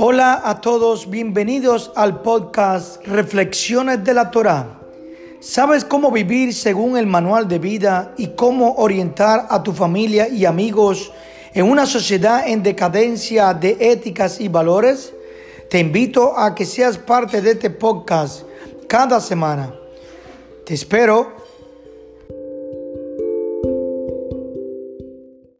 Hola a todos, bienvenidos al podcast Reflexiones de la Torá. ¿Sabes cómo vivir según el manual de vida y cómo orientar a tu familia y amigos en una sociedad en decadencia de éticas y valores? Te invito a que seas parte de este podcast cada semana. Te espero